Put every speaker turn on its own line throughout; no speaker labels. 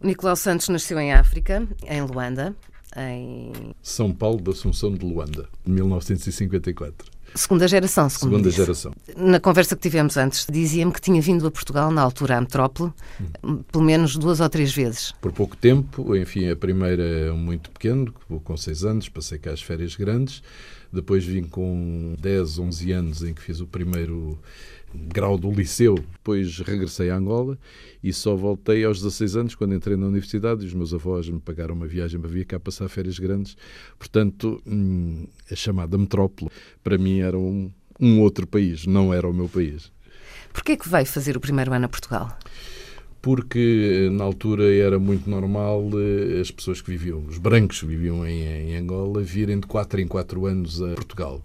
O Nicolau Santos nasceu em África, em Luanda, em
São Paulo da Assunção de Luanda, 1954.
Segunda geração, segundo
Segunda
disse.
geração.
Na conversa que tivemos antes, dizia-me que tinha vindo a Portugal, na altura, a metrópole, pelo menos duas ou três vezes.
Por pouco tempo, enfim, a primeira muito pequeno, com seis anos, passei cá as férias grandes. Depois vim com 10, 11 anos em que fiz o primeiro grau do liceu. Depois regressei a Angola e só voltei aos 16 anos, quando entrei na universidade, e os meus avós me pagaram uma viagem para vir cá passar férias grandes. Portanto, hum, a chamada metrópole, para mim, era um, um outro país, não era o meu país.
Porquê que veio fazer o primeiro ano a Portugal?
Porque eh, na altura era muito normal eh, as pessoas que viviam, os brancos que viviam em, em Angola, virem de 4 em 4 anos a Portugal.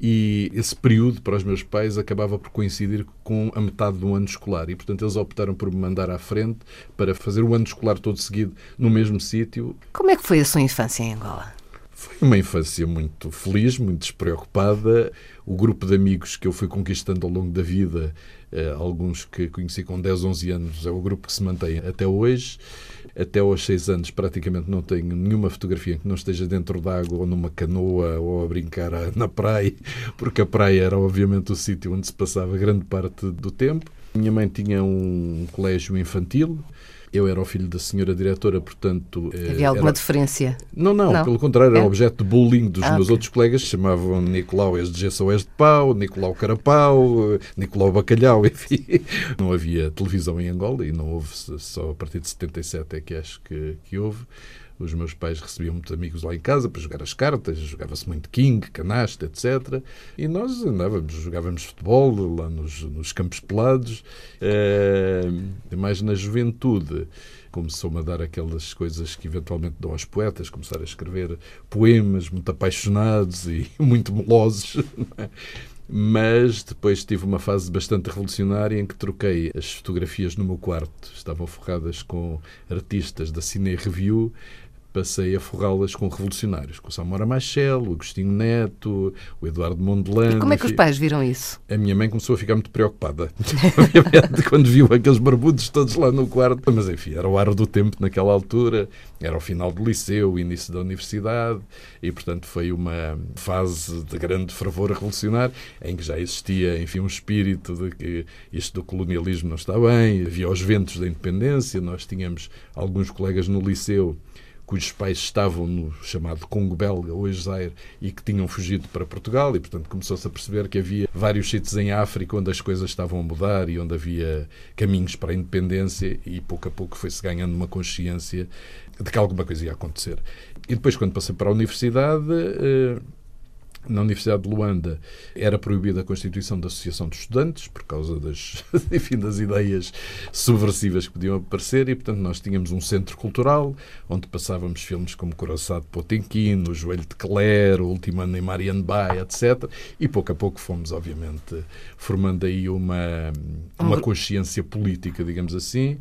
E esse período para os meus pais acabava por coincidir com a metade do ano escolar e, portanto, eles optaram por me mandar à frente para fazer o ano escolar todo seguido no mesmo sítio.
Como é que foi a sua infância em Angola?
Foi uma infância muito feliz, muito despreocupada. O grupo de amigos que eu fui conquistando ao longo da vida, alguns que conheci com 10, 11 anos, é o grupo que se mantém até hoje. Até aos 6 anos, praticamente não tenho nenhuma fotografia que não esteja dentro d'água ou numa canoa ou a brincar na praia, porque a praia era, obviamente, o sítio onde se passava grande parte do tempo. Minha mãe tinha um colégio infantil. Eu era o filho da senhora diretora, portanto. eh,
Havia alguma
era-
diferença?
não, não,
Não?
pelo contrário, era
É?
objeto de bullying dos
Ah,
meus
ok.
outros colegas, chamavam Nicolau és de de pau, Nicolau Carapau, eh, Nicolau Bacalhau, enfim. Não havia televisão em Angola e não houve, só a partir de 77 é que acho que, que houve. Os meus pais recebiam muitos amigos lá em casa para jogar as cartas, jogava-se muito King, canasta, etc. E nós andávamos, jogávamos futebol lá nos, nos campos pelados. Eh, mais na juventude começou-me a dar aquelas coisas que eventualmente dão aos poetas, começar a escrever poemas muito apaixonados e muito melosos. é? Mas depois tive uma fase bastante revolucionária em que troquei as fotografias no meu quarto, estavam forradas com artistas da Cine Review, passei a forrá-las com revolucionários, com o Samora Machel, o Agostinho Neto, o Eduardo Mondlane.
Como é que os pais viram isso?
A minha mãe começou a ficar muito preocupada, obviamente, quando viu aqueles barbudos todos lá no quarto. Mas enfim, era o ar do tempo naquela altura, era o final do liceu, o início da universidade, e portanto foi uma fase de grande fervor revolucionário, em que já existia, enfim, um espírito de que isto do colonialismo não está bem, havia os ventos da independência, nós tínhamos alguns colegas no liceu cujos pais estavam no chamado Congo Belga, hoje Zaire, e que tinham fugido para Portugal, e portanto começou-se a perceber que havia vários sítios em África onde as coisas estavam a mudar e onde havia caminhos para a independência, e pouco a pouco foi-se ganhando uma consciência de que alguma coisa ia acontecer. E depois, quando passei para a universidade. Na Universidade de Luanda era proibida a constituição da Associação de Estudantes por causa das, enfim, das ideias subversivas que podiam aparecer e, portanto, nós tínhamos um centro cultural onde passávamos filmes como Coraçado de Potemkin, O Joelho de Clare, O Último Ano em Marianbai, etc. E, pouco a pouco, fomos, obviamente, formando aí uma, uma consciência política, digamos assim.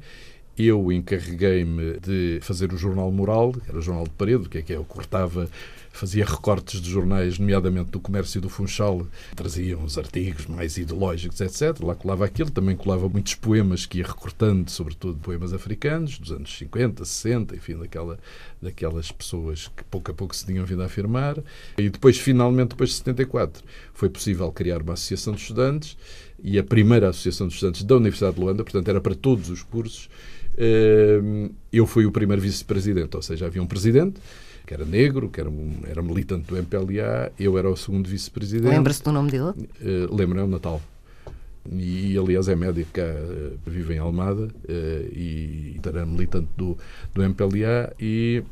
Eu encarreguei-me de fazer o Jornal Moral, que era o Jornal de Parede, o que é que é? Eu cortava, fazia recortes de jornais, nomeadamente do Comércio e do Funchal, traziam os artigos mais ideológicos, etc. Lá colava aquilo, também colava muitos poemas que ia recortando, sobretudo poemas africanos, dos anos 50, 60, enfim, daquela, daquelas pessoas que pouco a pouco se tinham vindo a afirmar. E depois, finalmente, depois de 74, foi possível criar uma associação de estudantes, e a primeira associação de estudantes da Universidade de Luanda, portanto, era para todos os cursos, eh, eu fui o primeiro vice-presidente, ou seja, havia um presidente que era negro, que era, um, era militante do MPLA, eu era o segundo vice-presidente.
Lembra-se do nome dele?
Uh, lembro, é o Natal. E, aliás, é médico, cá, uh, vive em Almada uh, e era militante do, do MPLA e,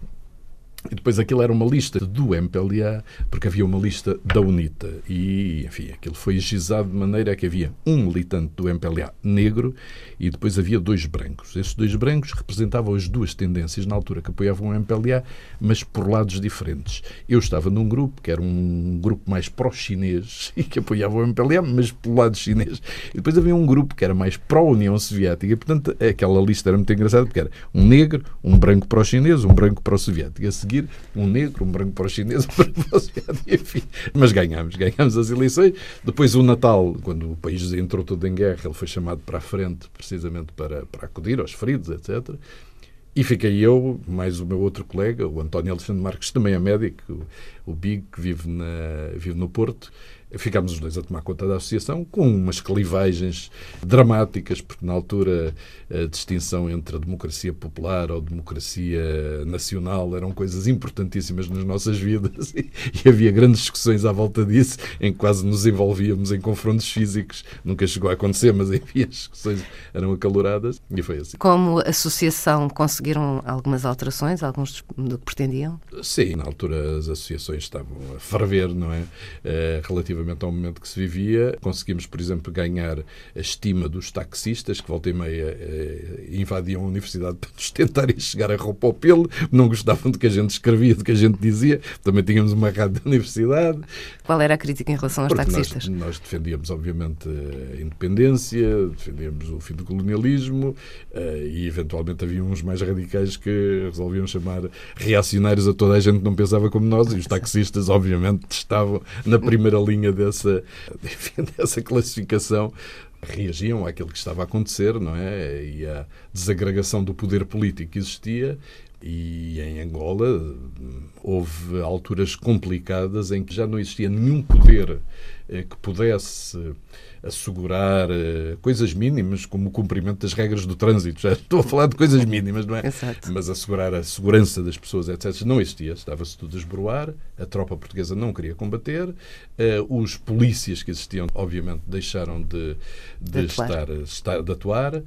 e depois aquilo era uma lista do MPLA, porque havia uma lista da UNITA. E, enfim, aquilo foi gizado de maneira que havia um militante do MPLA negro e depois havia dois brancos. Esses dois brancos representavam as duas tendências na altura que apoiavam o MPLA, mas por lados diferentes. Eu estava num grupo que era um grupo mais pró-chinês e que apoiava o MPLA, mas pelo lado chinês. E depois havia um grupo que era mais pró-União Soviética. E, portanto, aquela lista era muito engraçada porque era um negro, um branco pró-chinês, um branco pró-soviético. Seguir, um negro, um branco pró-chinês, um branco pró-soviético, enfim. Mas ganhámos, ganhámos as eleições. Depois o Natal, quando o país entrou todo em guerra, ele foi chamado para a frente precisamente para, para acudir aos feridos, etc. E fiquei eu, mais o meu outro colega, o António Alexandre Marques, também é médico, o Big, que vive, na, vive no Porto, ficámos os dois a tomar conta da associação, com umas clivagens dramáticas, porque na altura a distinção entre a democracia popular ou democracia nacional eram coisas importantíssimas nas nossas vidas e, e havia grandes discussões à volta disso, em que quase nos envolvíamos em confrontos físicos. Nunca chegou a acontecer, mas enfim, as discussões eram acaloradas e foi assim.
Como associação, conseguiram algumas alterações, alguns do que pretendiam?
Sim, na altura as associações estavam a ferver, não é? Uh, relativamente ao momento que se vivia, conseguimos, por exemplo, ganhar a estima dos taxistas, que volta e meia uh, invadiam a universidade para nos tentarem chegar a roupa ao pelo, não gostavam do que a gente escrevia, do que a gente dizia, também tínhamos uma rádio da universidade.
Qual era a crítica em relação aos
Porque
taxistas?
Nós, nós, defendíamos, obviamente, a independência, defendíamos o fim do colonialismo uh, e, eventualmente, havia uns mais radicais que resolviam chamar reacionários a toda a gente que não pensava como nós e os taxistas, obviamente, estavam na primeira linha dessa, enfim, dessa classificação reagiam àquilo que estava a acontecer, não é? E a desagregação do poder político que existia. E em Angola houve alturas complicadas em que já não existia nenhum poder eh, que pudesse assegurar uh, coisas mínimas, como o cumprimento das regras do trânsito. Já estou a falar de coisas mínimas, não é?
Exato.
Mas assegurar a segurança das pessoas, etc., não existia. Estava-se tudo a esboroar, a tropa portuguesa não queria combater, uh, os polícias que existiam, obviamente, deixaram de, de, de estar, estar, de atuar.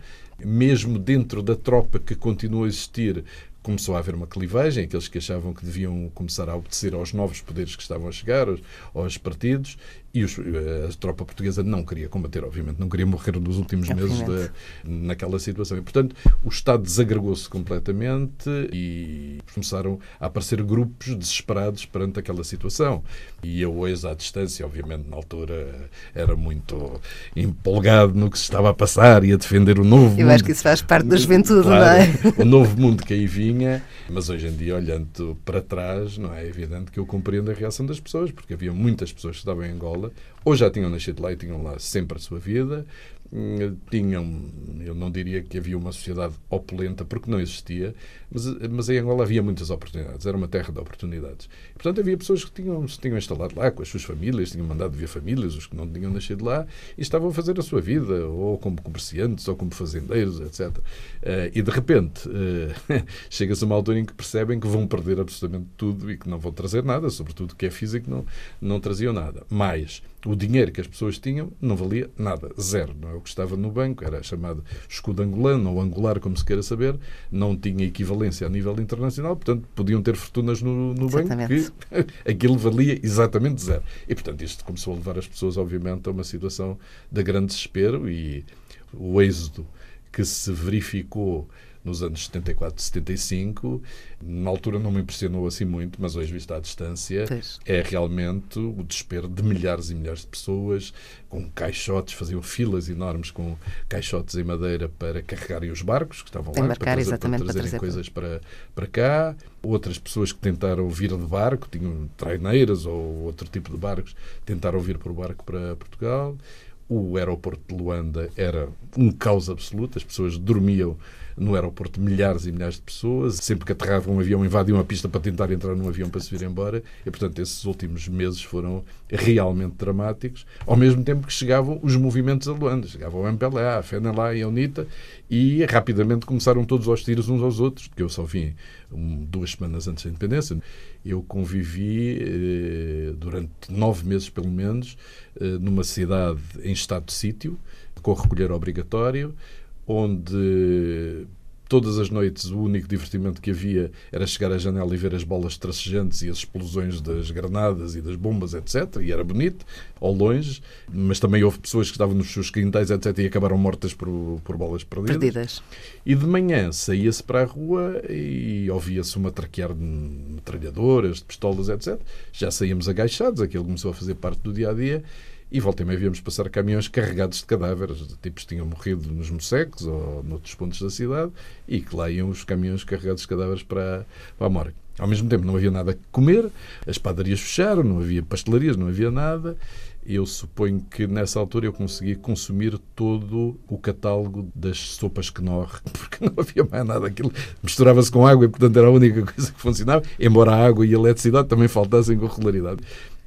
Mesmo dentro da tropa que continuou a existir, começou a haver uma clivagem, aqueles que achavam que deviam começar a obedecer aos novos poderes que estavam a chegar, aos, aos partidos, e os, eh, a tropa portuguesa não queria combater, obviamente, não queria morrer nos últimos meses de, naquela situação. E, portanto, o Estado desagregou-se completamente e começaram a aparecer grupos desesperados perante aquela situação. E eu, hoje, à distância, obviamente, na altura, era muito empolgado no que se estava a passar e a defender o novo eu mundo.
Eu acho que isso faz parte da juventude, claro, não
é? O novo mundo que aí vinha, mas hoje em dia, olhando para trás, não é evidente que eu compreendo a reação das pessoas, porque havia muitas pessoas que estavam em Angola Ou já tinham nascido lá e tinham lá sempre a sua vida, hum, tinham, eu não diria que havia uma sociedade opulenta, porque não existia, mas, mas em Angola havia muitas oportunidades, era uma terra de oportunidades. E, portanto, havia pessoas que tinham, se tinham instalado lá com as suas famílias, tinham mandado ver famílias, os que não tinham nascido lá, e estavam a fazer a sua vida, ou como comerciantes, ou como fazendeiros, etc. Eh, e, de repente, uh, chega-se a uma altura em que percebem que vão perder absolutamente tudo e que não vão trazer nada, sobretudo que é físico, não, não traziam nada. Mais, o dinheiro que as pessoas tinham não valia nada, zero. Não é o que estava no banco, era chamado escudo angolano ou angular, como se queira saber, não tinha equivalência a nível internacional, portanto, podiam ter fortunas no, no banco que aquilo valia exatamente zero. E, portanto, isto começou a levar as pessoas, obviamente, a uma situação de grande desespero e o êxodo que se verificou nos anos 74, 75. Na altura não me impressionou assim muito, mas hoje, vista à distância, pois. é realmente o desespero de milhares e milhares de pessoas com caixotes, faziam filas enormes com caixotes em madeira para carregarem os barcos que estavam lá, para, trazer, para trazerem para coisas para, para cá. Outras pessoas que tentaram vir de barco, tinham traineiras ou outro tipo de barcos, tentaram vir por barco para Portugal. O aeroporto de Luanda era um caos absoluto, as pessoas dormiam no aeroporto milhares e milhares de pessoas. Sempre que aterrava um avião, invadiam a pista para tentar entrar num avião para se vir embora. E, portanto, esses últimos meses foram realmente dramáticos, ao mesmo tempo que chegavam os movimentos a Luanda. Chegava o MPLA, a FENALA e a UNITA e rapidamente começaram todos aos tiros uns aos outros, que eu só vim um, duas semanas antes da independência. Eu convivi eh, durante nove meses, pelo menos, eh, numa cidade em estado de sítio, com recolher obrigatório, onde todas as noites o único divertimento que havia era chegar à janela e ver as bolas tracejantes e as explosões das granadas e das bombas, etc. E era bonito, ao longe, mas também houve pessoas que estavam nos seus quintais, etc. e acabaram mortas por, por bolas perdidas.
perdidas.
E de manhã saía-se para a rua e ouvia-se uma traquear de metralhadoras, de pistolas, etc. Já saíamos agachados, aquilo começou a fazer parte do dia a dia e volta e meia víamos passar caminhões carregados de cadáveres, de tipos que tinham morrido nos Mosseques ou noutros pontos da cidade, e que lá iam os caminhões carregados de cadáveres para, para a morgue. Ao mesmo tempo não havia nada a comer, as padarias fecharam, não havia pastelarias, não havia nada. Eu suponho que nessa altura eu consegui consumir todo o catálogo das sopas Knorr, porque não havia mais nada. Aquilo misturava-se com água e, portanto, era a única coisa que funcionava, embora a água e a eletricidade também faltassem com regularidade.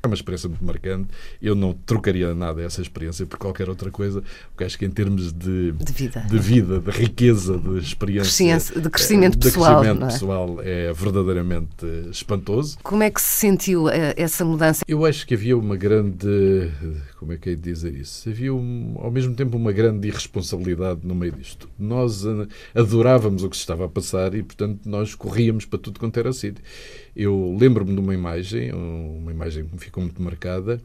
É uma experiência muito marcante. Eu não trocaria nada essa experiência por qualquer outra coisa, porque acho que em termos de,
de, vida.
de, vida, de riqueza, de experiência,
de crescimento pessoal,
crescimento
é?
pessoal é verdadeiramente espantoso.
Como é que se sentiu eh, essa mudança?
Eu acho que havia uma grande, como é que é de dizer isso? Havia um, ao mesmo tempo uma grande irresponsabilidade no meio disto. Nós adorávamos o que se estava a passar e, portanto, nós corríamos para tudo quanto era sítio. Eu lembro-me de uma imagem, uma imagem que me ficou muito marcada,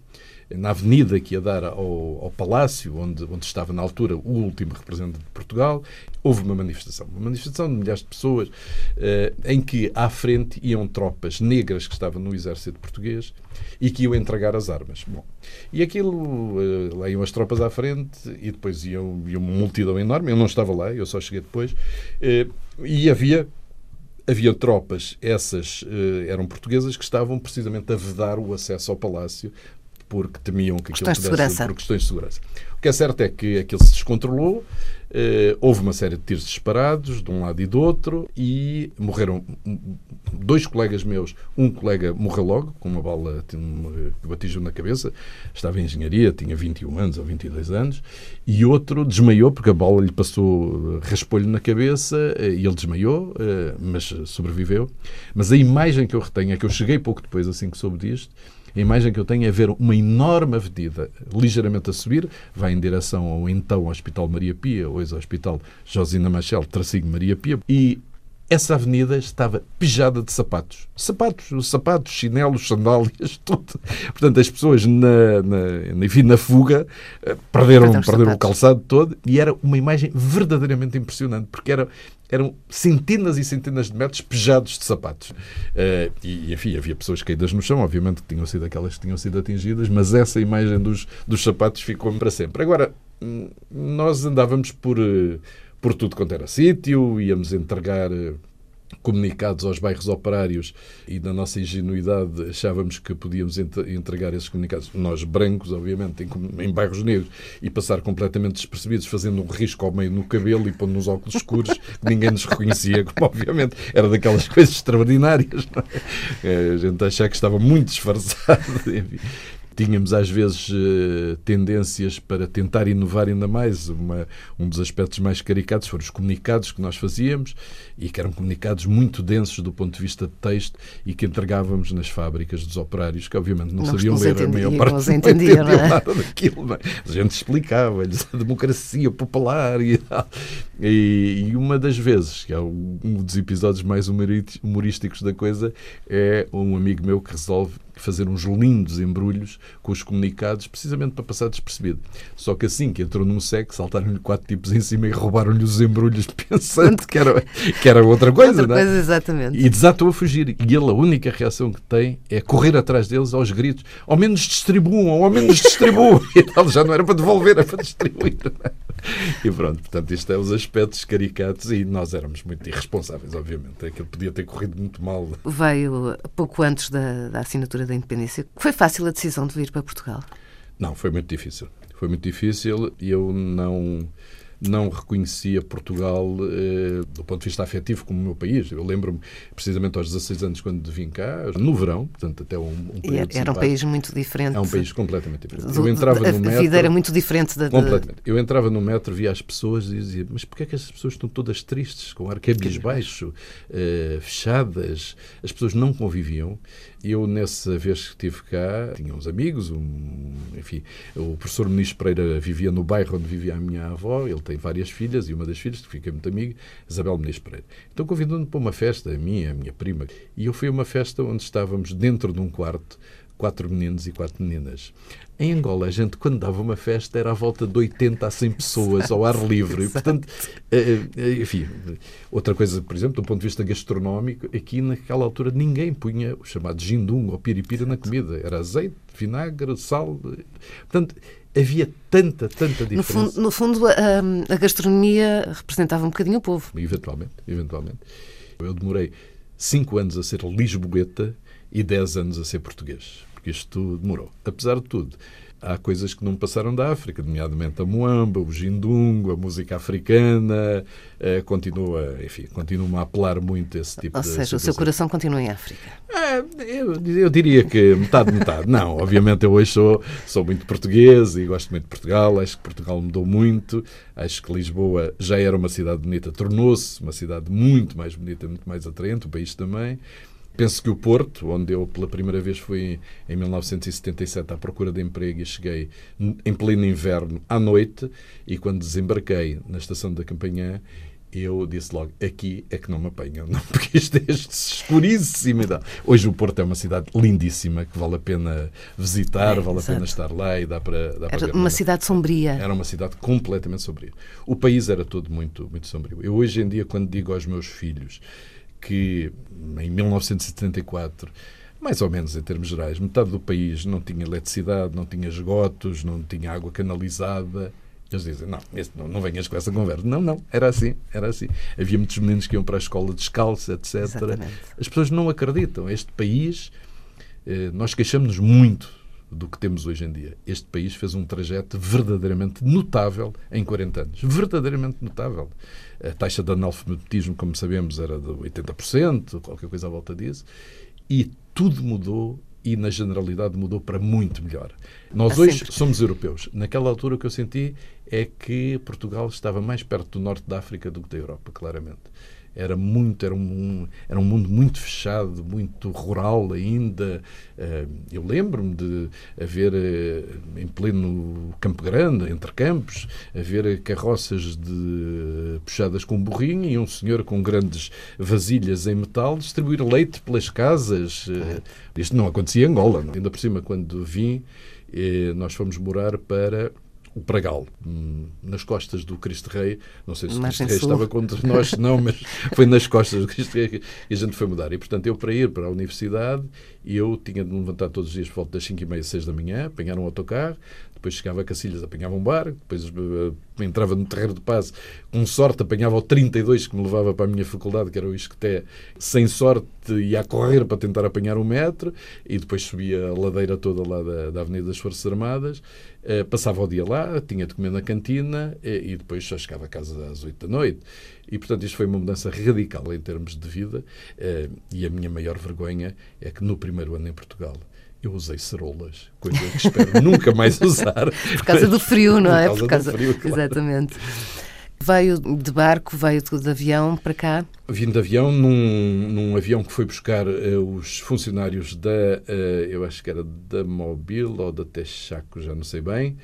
na avenida que ia dar ao, ao, palácio, onde, onde estava na altura o último representante de Portugal, houve uma manifestação. Uma manifestação de milhares de pessoas, eh, em que à frente iam tropas negras que estavam no exército português e que iam entregar as armas. Bom, e aquilo, eh, lá iam as tropas à frente e depois iam, iam uma multidão enorme. Eu não estava lá, eu só cheguei depois. Eh, e havia havia tropas, essas eh, eram portuguesas, que estavam precisamente a vedar o acesso ao palácio porque temiam que aquilo
pudesse,
por questões de segurança. O que é certo é que aquilo se descontrolou, houve uma série de tiros disparados de um lado e do outro e morreram dois colegas meus. Um colega morreu logo, com uma bala que o atingiu na cabeça, estava em engenharia, tinha 21 anos ou 22 anos, e outro desmaiou porque a bola lhe passou eh, raspolho na cabeça eh, e ele desmaiou, eh, mas sobreviveu. Mas a imagem que eu retenho é que eu cheguei pouco depois, assim que soube disto, a imagem que eu tenho é ver uma enorme avenida ligeiramente a subir, vai em direção ao então Hospital Maria Pia, hoje Hospital Josina Machel, tracinho Maria Pia, e essa avenida estava pejada de sapatos. Sapatos, sapatos, chinelos, sandálias, tudo. Portanto, as pessoas na, na, enfim, na fuga eh, perderam, perderam o calçado todo e era uma imagem verdadeiramente impressionante, porque era, eram centenas e centenas de metros pejados de sapatos. Uh, e, enfim, havia pessoas caídas no chão, obviamente, que tinham sido aquelas que tinham sido atingidas, mas essa imagem dos, dos sapatos ficou para sempre. Agora, hum, nós andávamos por eh, por tudo quanto era sítio, íamos entregar eh, comunicados aos bairros operários e na nossa ingenuidade achávamos que podíamos entregar esses comunicados, nós brancos, obviamente, em, em bairros negros, e passar completamente despercebidos, fazendo um risco ao meio no cabelo e pondo nos óculos escuros, que ninguém nos reconhecia, como obviamente era daquelas coisas extraordinárias. É? A gente achava que estava muito disfarçado. Enfim. Tínhamos, às vezes, eh, tendências para tentar inovar ainda mais. Uma, um dos aspectos mais caricatos foram os comunicados que nós fazíamos e que eram comunicados muito densos do ponto de vista de texto e que entregávamos nas fábricas dos operários, que obviamente não, não sabiam ler a maior parte
não entendiam, não é?
nada daquilo. Não é? A gente explicava-lhes a democracia popular e tal. E, e, uma das vezes, que é um dos episódios mais humorísticos da coisa, é um amigo meu que resolve fazer uns lindos embrulhos com os comunicados, precisamente para passar despercebido. Só que assim que entrou num SEC, saltaram-lhe quatro tipos em cima e roubaram-lhe os embrulhos, pensando que era, que era outra coisa,
outra
não é?
coisa, exatamente.
E desatou a fugir. E ele, a única reação que tem é correr atrás deles aos gritos: ao menos distribuam, ao menos distribuam. e tal, já não era para devolver, era para distribuir. É? E pronto, portanto, isto é os aspectos caricatos e nós éramos muito irresponsáveis, obviamente. Aquilo podia ter corrido muito mal.
Veio pouco antes da, da assinatura da independência. Foi fácil a decisão de vir para Portugal?
Não, foi muito difícil. Foi muito difícil e eu não não reconhecia Portugal eh, do ponto de vista afetivo como o meu país. Eu lembro-me, precisamente aos 16 anos, quando vim cá, no verão, portanto, até um, um
período Era um país muito diferente.
É um país completamente diferente.
Do, eu entrava a, no metro, a vida era muito diferente da...
Completamente. Eu entrava no metro, via as pessoas e dizia, mas porquê é que as pessoas estão todas tristes, com arquebis baixo, eh, fechadas? As pessoas não conviviam. Eu, nessa vez que estive cá, tinha uns amigos, um, enfim, o professor Muniz Pereira vivia no bairro onde vivia a minha avó, ele tem várias filhas e uma das filhas, que fica muito amiga, Isabel Muniz Pereira. Então convidou-me para uma festa, a minha, a minha prima, e eu fui a uma festa onde estávamos dentro de um quarto quatro meninos e quatro meninas. Em Angola, a gente, quando dava uma festa, era à volta de 80 a 100 pessoas ao ar livre. E, portanto, eh, eh, enfim, outra coisa, por exemplo, do ponto de vista gastronómico, aqui naquela altura ninguém punha o chamado gindung ou piripira na comida. Era azeite, vinagre, sal. Portanto, havia tanta, tanta diferença.
No fundo, no fundo a, a, gastronomia representava um bocadinho o povo.
Eventualmente, eventualmente. Eu demorei cinco anos a ser lisboeta e dez anos a ser português porque isto demorou. Apesar de tudo, há coisas que não passaram da África, nomeadamente a moamba, o jindungo, a música africana, eh, continua, enfim, continua a apelar muito esse tipo
Ou
de
Ou seja,
situação.
o seu coração continua em África.
É, eu, eu, diria que metade, metade. Não, obviamente eu hoje sou, sou muito português e gosto muito de Portugal, acho que Portugal mudou muito, acho que Lisboa já era uma cidade bonita, tornou-se uma cidade muito mais bonita, muito mais atraente, o país também. Penso que o Porto, onde eu pela primeira vez fui em 1977 à procura de emprego e cheguei em pleno inverno à noite e quando desembarquei na estação da Campanhã eu disse logo, aqui é que não me apanham, não, porque isto é escuríssimo. Hoje o Porto é uma cidade lindíssima que vale a pena visitar, é, vale exato. a pena estar lá e dá para, dá
Era
para
uma cidade sombria.
Era uma cidade completamente sombria. O país era todo muito, muito sombrio. Eu hoje em dia, quando digo aos meus filhos que em 1974 mais ou menos em termos gerais, metade do país não tinha eletricidade, não tinha esgotos, não tinha água canalizada. Eles dizem, não, não, não venhas com essa conversa. Não, não, era assim, era assim. Havia muitos meninos que iam para a escola descalços, etc.
Exatamente.
As pessoas não acreditam. Este país, eh, nós queixamos-nos muito do que temos hoje em dia. Este país fez um trajeto verdadeiramente notável em 40 anos. Verdadeiramente notável. A taxa de analfabetismo, como sabemos, era de 80%, qualquer coisa à volta disso. E tudo mudou e, na generalidade, mudou para muito melhor. Nós hoje sempre. somos europeus. Naquela altura, o que eu senti é que Portugal estava mais perto do norte da África do que da Europa, claramente era muito era um era um mundo muito fechado muito rural ainda. Eh, eu lembro-me de haver eh, em pleno Campo Grande entre campos haver carroças de puxadas com burrinho e um senhor com grandes vasilhas em metal distribuir leite pelas casas. Eh, isto não acontecia em Angola ainda por cima quando vim nós fomos morar para o Pragal, hum, nas costas do Cristo Rei. Não sei se o Cristo Rei estava contra nós, não, mas foi nas costas do Cristo Rei que a gente foi mudar. E, portanto, eu para ir para a universidade, eu tinha de me levantar todos os dias por volta das 5 e meia, 6 da manhã, apanhar um autocarro, depois chegava a Cacilhas, apanhava um barco, depois uh, entrava no terreiro de paz, com sorte apanhava o 32 que me levava para a minha faculdade, que era o Isqueté, sem sorte ia a correr para tentar apanhar um metro, e depois subia a ladeira toda lá da, da Avenida das Forças Armadas, passava o dia lá, tinha de comer na cantina, e, e depois só chegava a casa às 8 da noite. E, portanto, isto foi uma mudança radical em termos de vida, uh, e a minha maior vergonha é que no primeiro ano em Portugal eu usei cerolas, coisa que espero nunca mais usar.
Por causa do frio, não é?
Por causa, Por causa do frio, claro.
Exatamente. Veio de barco, veio de avião para cá?
Vim de avião num, num avião que foi buscar uh, os funcionários da, uh, eu acho que era da Mobil ou da Texaco, já não sei bem,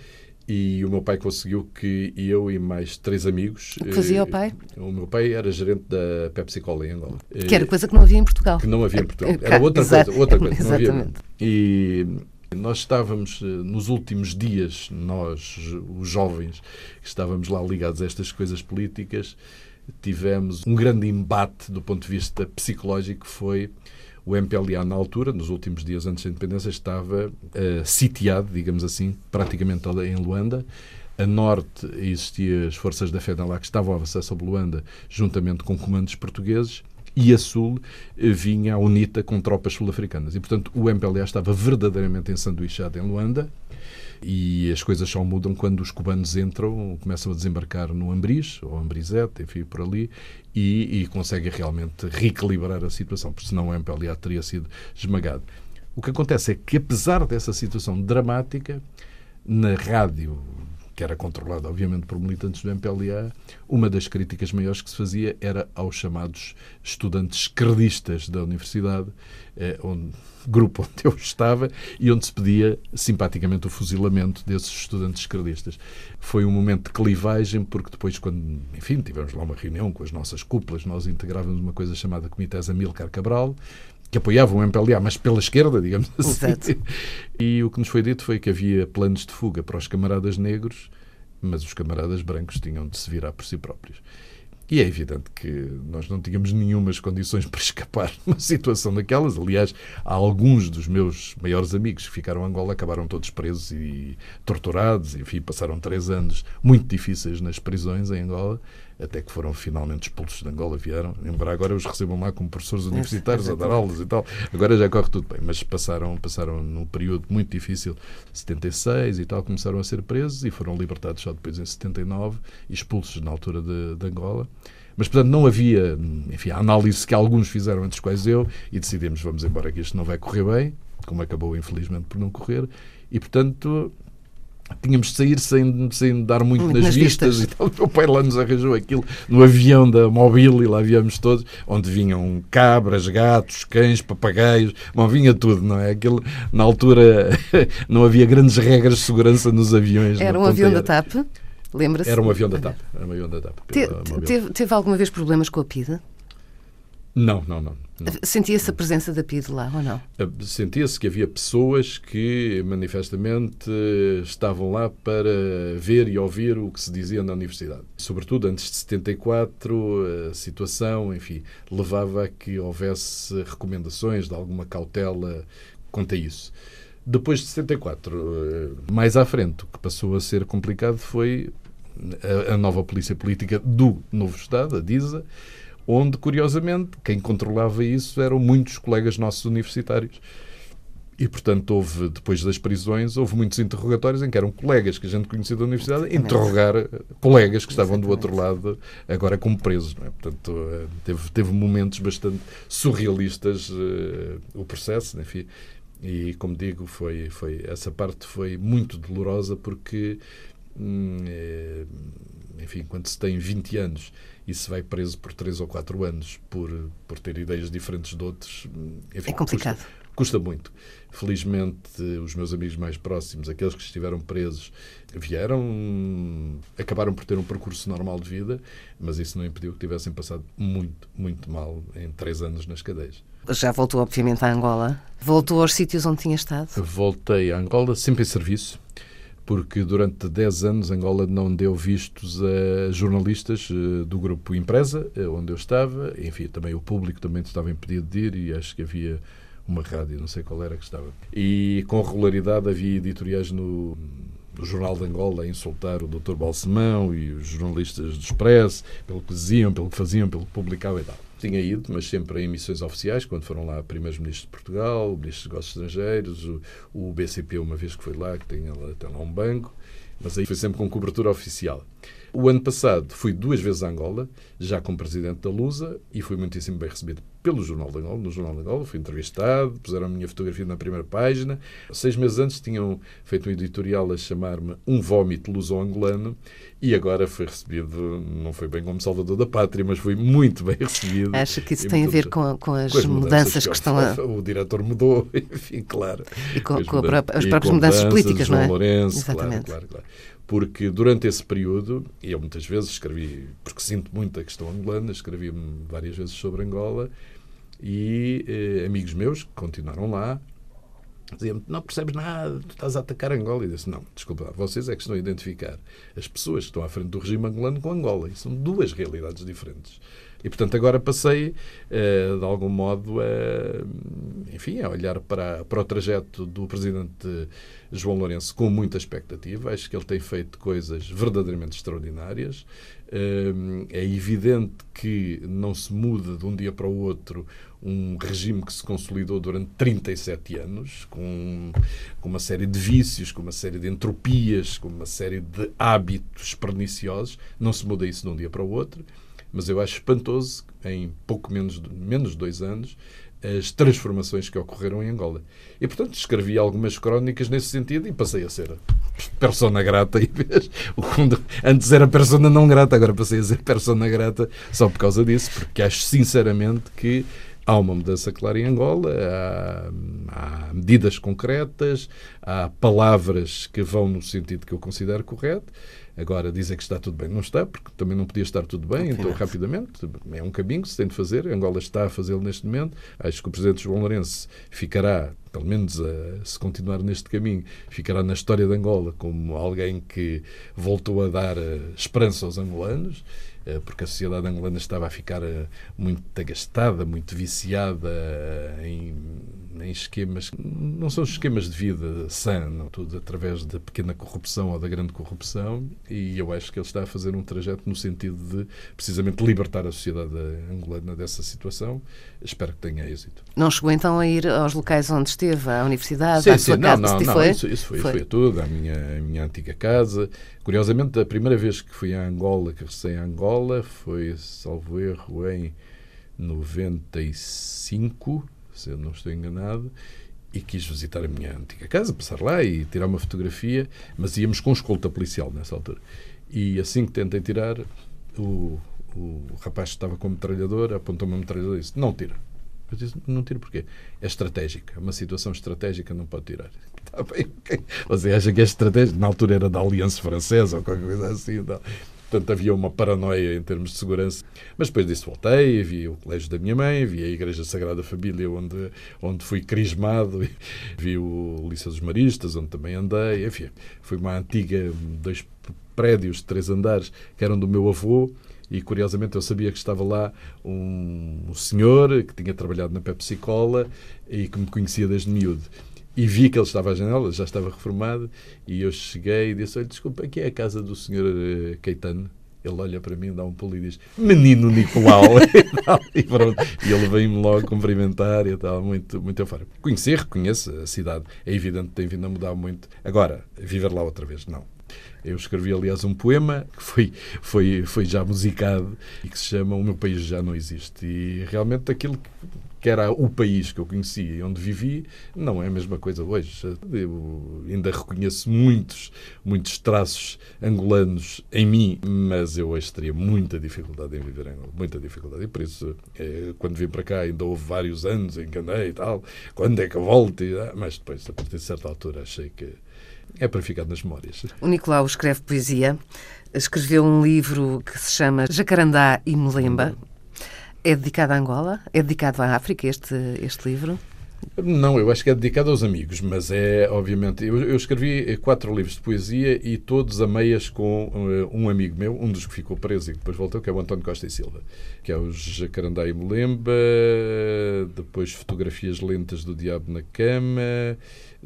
e o meu pai conseguiu que eu e mais três amigos.
O que fazia o pai?
O meu pai era gerente da Pepsi Cola em Angola.
Que era coisa que não havia em Portugal.
Que não havia em Portugal. Era outra coisa, outra coisa. Não havia. E nós estávamos nos últimos dias, nós, os jovens, que estávamos lá ligados a estas coisas políticas, tivemos um grande embate do ponto de vista psicológico que foi o MPLA, na altura, nos últimos dias antes da independência, estava uh, sitiado, digamos assim, praticamente em Luanda. A norte existiam as forças da FEDALA que estavam a avançar sobre Luanda, juntamente com comandos portugueses, e a sul eh, vinha a UNITA com tropas sul-africanas. E, portanto, o MPLA estava verdadeiramente ensanduichado em Luanda e as coisas só mudam quando os cubanos entram, começam a desembarcar no Ambris, ou Ambrizete, enfim, por ali, e, e conseguem realmente reequilibrar a situação, porque senão o MPLA teria sido esmagado. O que acontece é que, apesar dessa situação dramática, na rádio, que era controlada, obviamente, por militantes do MPLA, uma das críticas maiores que se fazia era aos chamados estudantes esquerdistas da universidade, eh, onde, grupo onde eu estava e onde se pedia simpaticamente o fuzilamento desses estudantes esquerdistas. Foi um momento de clivagem, porque depois, quando, enfim, tivemos lá uma reunião com as nossas cúpulas, nós integrávamos uma coisa chamada Comitês Amilcar Cabral, que apoiavam o MPLA, mas pela esquerda, digamos assim.
Exato.
E o que nos foi dito foi que havia planos de fuga para os camaradas negros, mas os camaradas brancos tinham de se virar por si próprios. E é evidente que nós não tínhamos nenhumas condições para escapar de uma situação daquelas. Aliás, alguns dos meus maiores amigos que ficaram em Angola acabaram todos presos e torturados. Enfim, passaram três anos muito difíceis nas prisões em Angola até que foram finalmente expulsos de Angola, vieram, embora agora os recebam lá como professores universitários a dar aulas e tal. Agora já corre tudo bem, mas passaram, passaram num período muito difícil, 76 e tal, começaram a ser presos e foram libertados só depois em 79 e expulsos na altura de, de Angola. Mas, portanto, não havia, enfim, a análise que alguns fizeram, entre os quais eu, e decidimos, vamos embora, que isto não vai correr bem, como acabou, infelizmente, por não correr, e, portanto, tínhamos de sair sem, sem dar muito, nas, nas vistas. vistas. e tal. O meu pai lá nos arranjou aquilo no avião da Mobile e lá víamos todos, onde vinham cabras, gatos, cães, papagaios, bom, vinha tudo, não é? Aquilo, na altura não havia grandes regras de segurança nos aviões.
Era um avião da TAP? Lembra-se?
Era um avião da TAP. Era um avião da TAP.
Te, teve, teve alguma vez problemas com a PIDA?
Não, não, não.
Sentia-se a presença da PID lá ou não?
Eh, sentia-se que havia pessoas que manifestamente estavam lá para ver e ouvir o que se dizia na universidade. Sobretudo antes de 74, a situação, enfim, levava a que houvesse recomendações de alguma cautela quanto a isso. Depois de 74, eh, mais à frente, o que passou a ser complicado foi a, nova polícia política do novo Estado, a DISA, onde, curiosamente, quem controlava isso eram muitos colegas nossos universitários. E, portanto, houve, depois das prisões, houve muitos interrogatórios em que eram colegas que a gente conhecia da universidade a interrogar colegas que estavam Exatamente. do outro lado, agora como presos. É? Portanto, eh, teve, teve momentos bastante surrealistas uh, o processo, enfim. E, como digo, foi, foi, essa parte foi muito dolorosa porque, hum, enfim, quando se tem 20 anos e se vai preso por 3 ou 4 anos por, por ter ideias diferentes de outros.
Enfim, é complicado.
Custa, custa, muito. Felizmente, os meus amigos mais próximos, aqueles que estiveram presos, vieram, acabaram por ter um percurso normal de vida, mas isso não impediu que tivessem passado muito, muito mal em três anos nas cadeias.
Já voltou, obviamente, à Angola? Voltou aos sítios onde tinha estado?
Voltei à Angola, sempre em serviço porque durante 10 anos Angola não deu vistos a jornalistas eh, do grupo Empresa, eh, onde eu estava, enfim, também o público também estava impedido de ir e acho que havia uma rádio, não sei qual era que estava. E com regularidade havia editoriais no, no Jornal de Angola a insultar o Dr. Balsemão e os jornalistas do Expresso pelo que diziam, pelo que faziam, pelo que publicavam e tal. Tinha ido, mas sempre em missões oficiais, quando foram lá primeiros ministros de Portugal, o ministro dos Negócios Estrangeiros, o, o, BCP, uma vez que foi lá, que tem, tem lá um banco, mas aí foi sempre com cobertura oficial. O ano passado fui duas vezes a Angola, já como presidente da Lusa, e fui muitíssimo bem recebido pelo Jornal de Angola. No Jornal de Angola fui entrevistado, puseram a minha fotografia na primeira página. Seis meses antes tinham feito um editorial a chamar-me Um Vómito Luso-Angolano, e agora foi recebido, não foi bem como Salvador da Pátria, mas foi muito bem recebido.
Acha que isso tem a ver com, com, as, com as mudanças, mudanças que, que estão a...
O diretor mudou, enfim, claro.
E com, com as próprias mudanças políticas, não é?
Lourenço, Exatamente. claro, claro, claro porque durante esse período, e eu muitas vezes escrevi, porque sinto muito a questão angolana, escrevi várias vezes sobre Angola, e eh, amigos meus que continuaram lá diziam-me: Não percebes nada, tu estás a atacar Angola. E disse: Não, desculpa, vocês é que estão a identificar as pessoas que estão à frente do regime angolano com Angola. E são duas realidades diferentes. E, portanto, agora passei, eh, de algum modo, a, enfim, a olhar para, para o trajeto do presidente João Lourenço com muita expectativa. Acho que ele tem feito coisas verdadeiramente extraordinárias. Eh, é evidente que não se muda de um dia para o outro um regime que se consolidou durante 37 anos, com, com uma série de vícios, com uma série de entropias, com uma série de hábitos perniciosos. Não se muda isso de um dia para o outro. Mas eu acho espantoso, em pouco menos de, menos de dois anos, as transformações que ocorreram em Angola. E, portanto, escrevi algumas crónicas nesse sentido e passei a ser persona grata. Antes era persona não grata, agora passei a ser persona grata só por causa disso, porque acho sinceramente que há uma mudança clara em Angola, há, há, medidas concretas, há palavras que vão no sentido que eu considero correto, Agora, dizer que está tudo bem, não está, porque também não podia estar tudo bem, então rapidamente, é um caminho que se tem de fazer, Angola está a fazê-lo neste momento, acho que o Presidente João Lourenço ficará, pelo menos a, se continuar neste caminho, ficará na história de Angola como alguém que voltou a dar eh, esperança aos angolanos, eh, porque a sociedade angolana estava a ficar eh, muito agastada, muito viciada em, em esquemas, não são esquemas de vida sã, não, tudo através da pequena corrupção ou da grande corrupção, e eu acho que ele está a fazer um trajeto no sentido de precisamente libertar a sociedade angolana dessa situação. Espero que tenha êxito.
Não chegou então a ir aos locais onde esteve, à universidade, sim, à sua
sim,
casa?
Não, não, não, foi? Isso, isso foi, foi. foi tudo, à minha, à minha antiga casa. Curiosamente, a primeira vez que fui a Angola, que regressei a Angola, foi, salvo erro, em 95, se eu não estou enganado, e quis visitar a minha antiga casa, passar lá e tirar uma fotografia, mas íamos com escolta policial nessa altura. E assim que tentei tirar, o, o rapaz que estava com a metralhadora apontou-me a metralhadora e disse: Não tira. Eu disse: Não tiro porquê? É estratégica, é uma situação estratégica, não pode tirar. Está bem, ok. Você acha que é estratégica? Na altura era da Aliança Francesa ou qualquer coisa assim. Não. Portanto, havia uma paranoia em termos de segurança. Mas depois disso voltei, vi o colégio da minha mãe, vi a Igreja Sagrada Família, onde, onde fui crismado, vi o Liceu dos Maristas, onde também andei. Enfim, foi uma antiga, dois prédios de três andares que eram do meu avô. E curiosamente eu sabia que estava lá um, um senhor que tinha trabalhado na Pepsi Cola e que me conhecia desde miúdo e vi que ele estava à janela, já estava reformado, e eu cheguei e disse: Olha, desculpa, aqui é a casa do senhor uh, Caetano. Ele olha para mim, dá um pulo e diz: Menino Nicolau! e, pronto. e ele vem-me logo cumprimentar e tal, muito, muito eufórico. Conhecer, reconheço a cidade. É evidente que tem vindo a mudar muito. Agora, viver lá outra vez, não. Eu escrevi, aliás, um poema que foi, foi, foi já musicado e que se chama O Meu País Já Não Existe. E realmente aquilo que que era o país que eu conhecia e onde vivi, não é a mesma coisa hoje. Eu ainda reconheço muitos, muitos traços angolanos em mim, mas eu hoje teria muita dificuldade em viver em Angola, muita dificuldade. E por isso, é, quando vim para cá, ainda houve vários anos em que e tal, quando é que volto? Ah, mas depois, a partir de certa altura, achei que é para ficar nas memórias.
O Nicolau escreve poesia, escreveu um livro que se chama Jacarandá e Melemba. É dedicado à Angola? É dedicado à África este, este livro?
Não, eu acho que é dedicado aos amigos, mas é, obviamente, eu, eu escrevi quatro livros de poesia e todos a meias com uh, um amigo meu, um dos que ficou preso e depois voltou, que é o António Costa e Silva, que é o Jacarandá e Melemba, depois Fotografias Lentas do Diabo na Cama,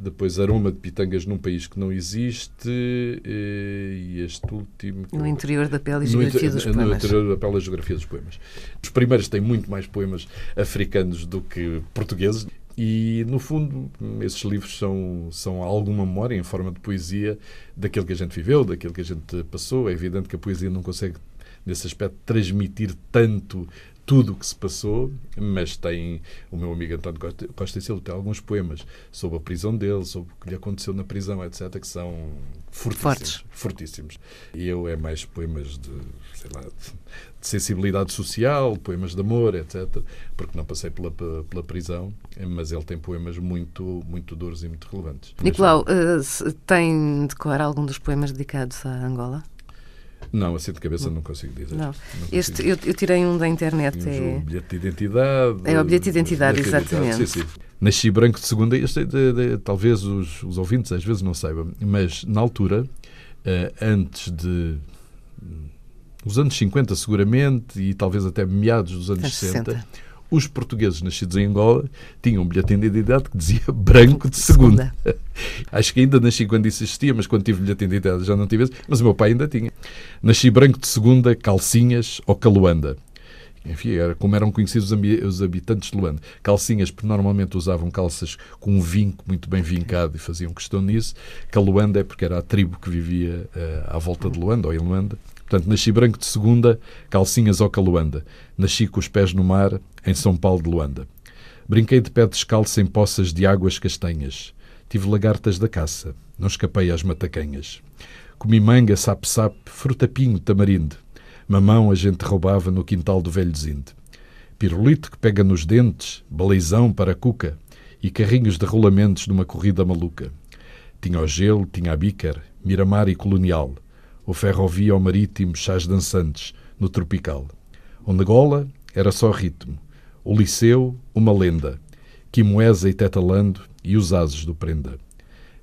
depois Aroma de Pitangas num País que Não Existe eh, e este último...
No interior da pele e geografia dos poemas.
No interior da pele e geografia dos poemas. Os primeiros têm muito mais poemas africanos do que portugueses e, no fundo, esses livros são, são alguma memória em forma de poesia daquilo que a gente viveu, daquilo que a gente passou. É evidente que a poesia não consegue, nesse aspecto, transmitir tanto tudo o que se passou, mas tem o meu amigo António Costa e Silva tem alguns poemas sobre a prisão dele, sobre o que lhe aconteceu na prisão, etc., que são fortíssimos. Fortes. fortíssimos. E eu é mais poemas de, sei lá, de, de sensibilidade social, poemas de amor, etc., porque não passei pela, pela prisão, mas ele tem poemas muito, muito duros e muito relevantes.
Nicolau, uh, tem de cor algum dos poemas dedicados à Angola?
Não, assim de cabeça não consigo dizer.
Não. Não consigo este, eu, eu, tirei um da internet.
É... O bilhete de identidade.
É o bilhete de identidade, exatamente. Sim, sim.
Nasci branco de segunda, este, de, de, talvez os, os, ouvintes às vezes não saibam, mas na altura, uh, antes de. Um, os anos 50, seguramente, e talvez até meados dos anos 60, 60 os portugueses nascidos em Angola tinham um bilhete de identidade que dizia branco de segunda. Acho que ainda nasci quando isso existia, mas quando tive bilhete de já não tive esse, mas o meu pai ainda tinha. Nasci branco de segunda, calcinhas ou caluanda. Enfim, era como eram conhecidos os habitantes de Luanda. Calcinhas, porque normalmente usavam calças com um vinco muito bem vincado e faziam questão nisso. Caluanda é porque era a tribo que vivia uh, à volta de Luanda ou em Luanda. Portanto, nasci branco de segunda, calcinhas ao caluanda. Nasci com os pés no mar, em São Paulo de Luanda. Brinquei de pé descalço em poças de águas castanhas. Tive lagartas da caça. Não escapei às matacanhas. Comi manga, sap-sap, frutapinho, tamarindo. Mamão a gente roubava no quintal do velho Zinde. Pirulito que pega nos dentes, baleizão para a cuca e carrinhos de rolamentos numa corrida maluca. Tinha o gelo, tinha a bícar, miramar e colonial o ferrovia ao marítimo, chás dançantes, no tropical. Onde Gola era só ritmo, o liceu, uma lenda, Quimoesa e Tetalando e os ases do prenda.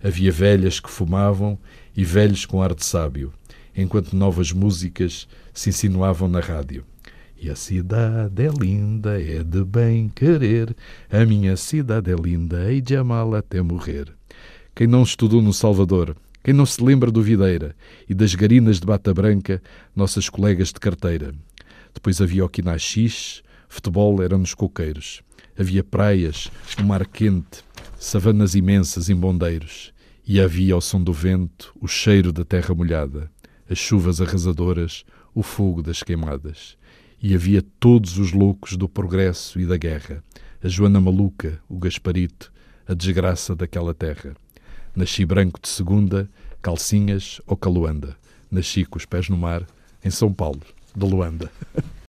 Havia velhas que fumavam e velhos com ar de sábio, enquanto novas músicas se insinuavam na rádio. E a cidade é linda, é de bem querer, a minha cidade é linda, hei de amá-la até morrer. Quem não estudou no Salvador, quem não se lembra do Videira e das garinas de bata branca, nossas colegas de carteira. Depois havia o quinaxis, futebol era nos coqueiros. Havia praias, um mar quente, savanas imensas em bondeiros. E havia ao som do vento o cheiro da terra molhada, as chuvas arrasadoras, o fogo das queimadas. E havia todos os loucos do progresso e da guerra, a Joana Maluca, o Gasparito, a desgraça daquela terra. Nasci branco de segunda, calcinhas ou caluanda. Nasci com os pés no mar, em São Paulo, de Luanda.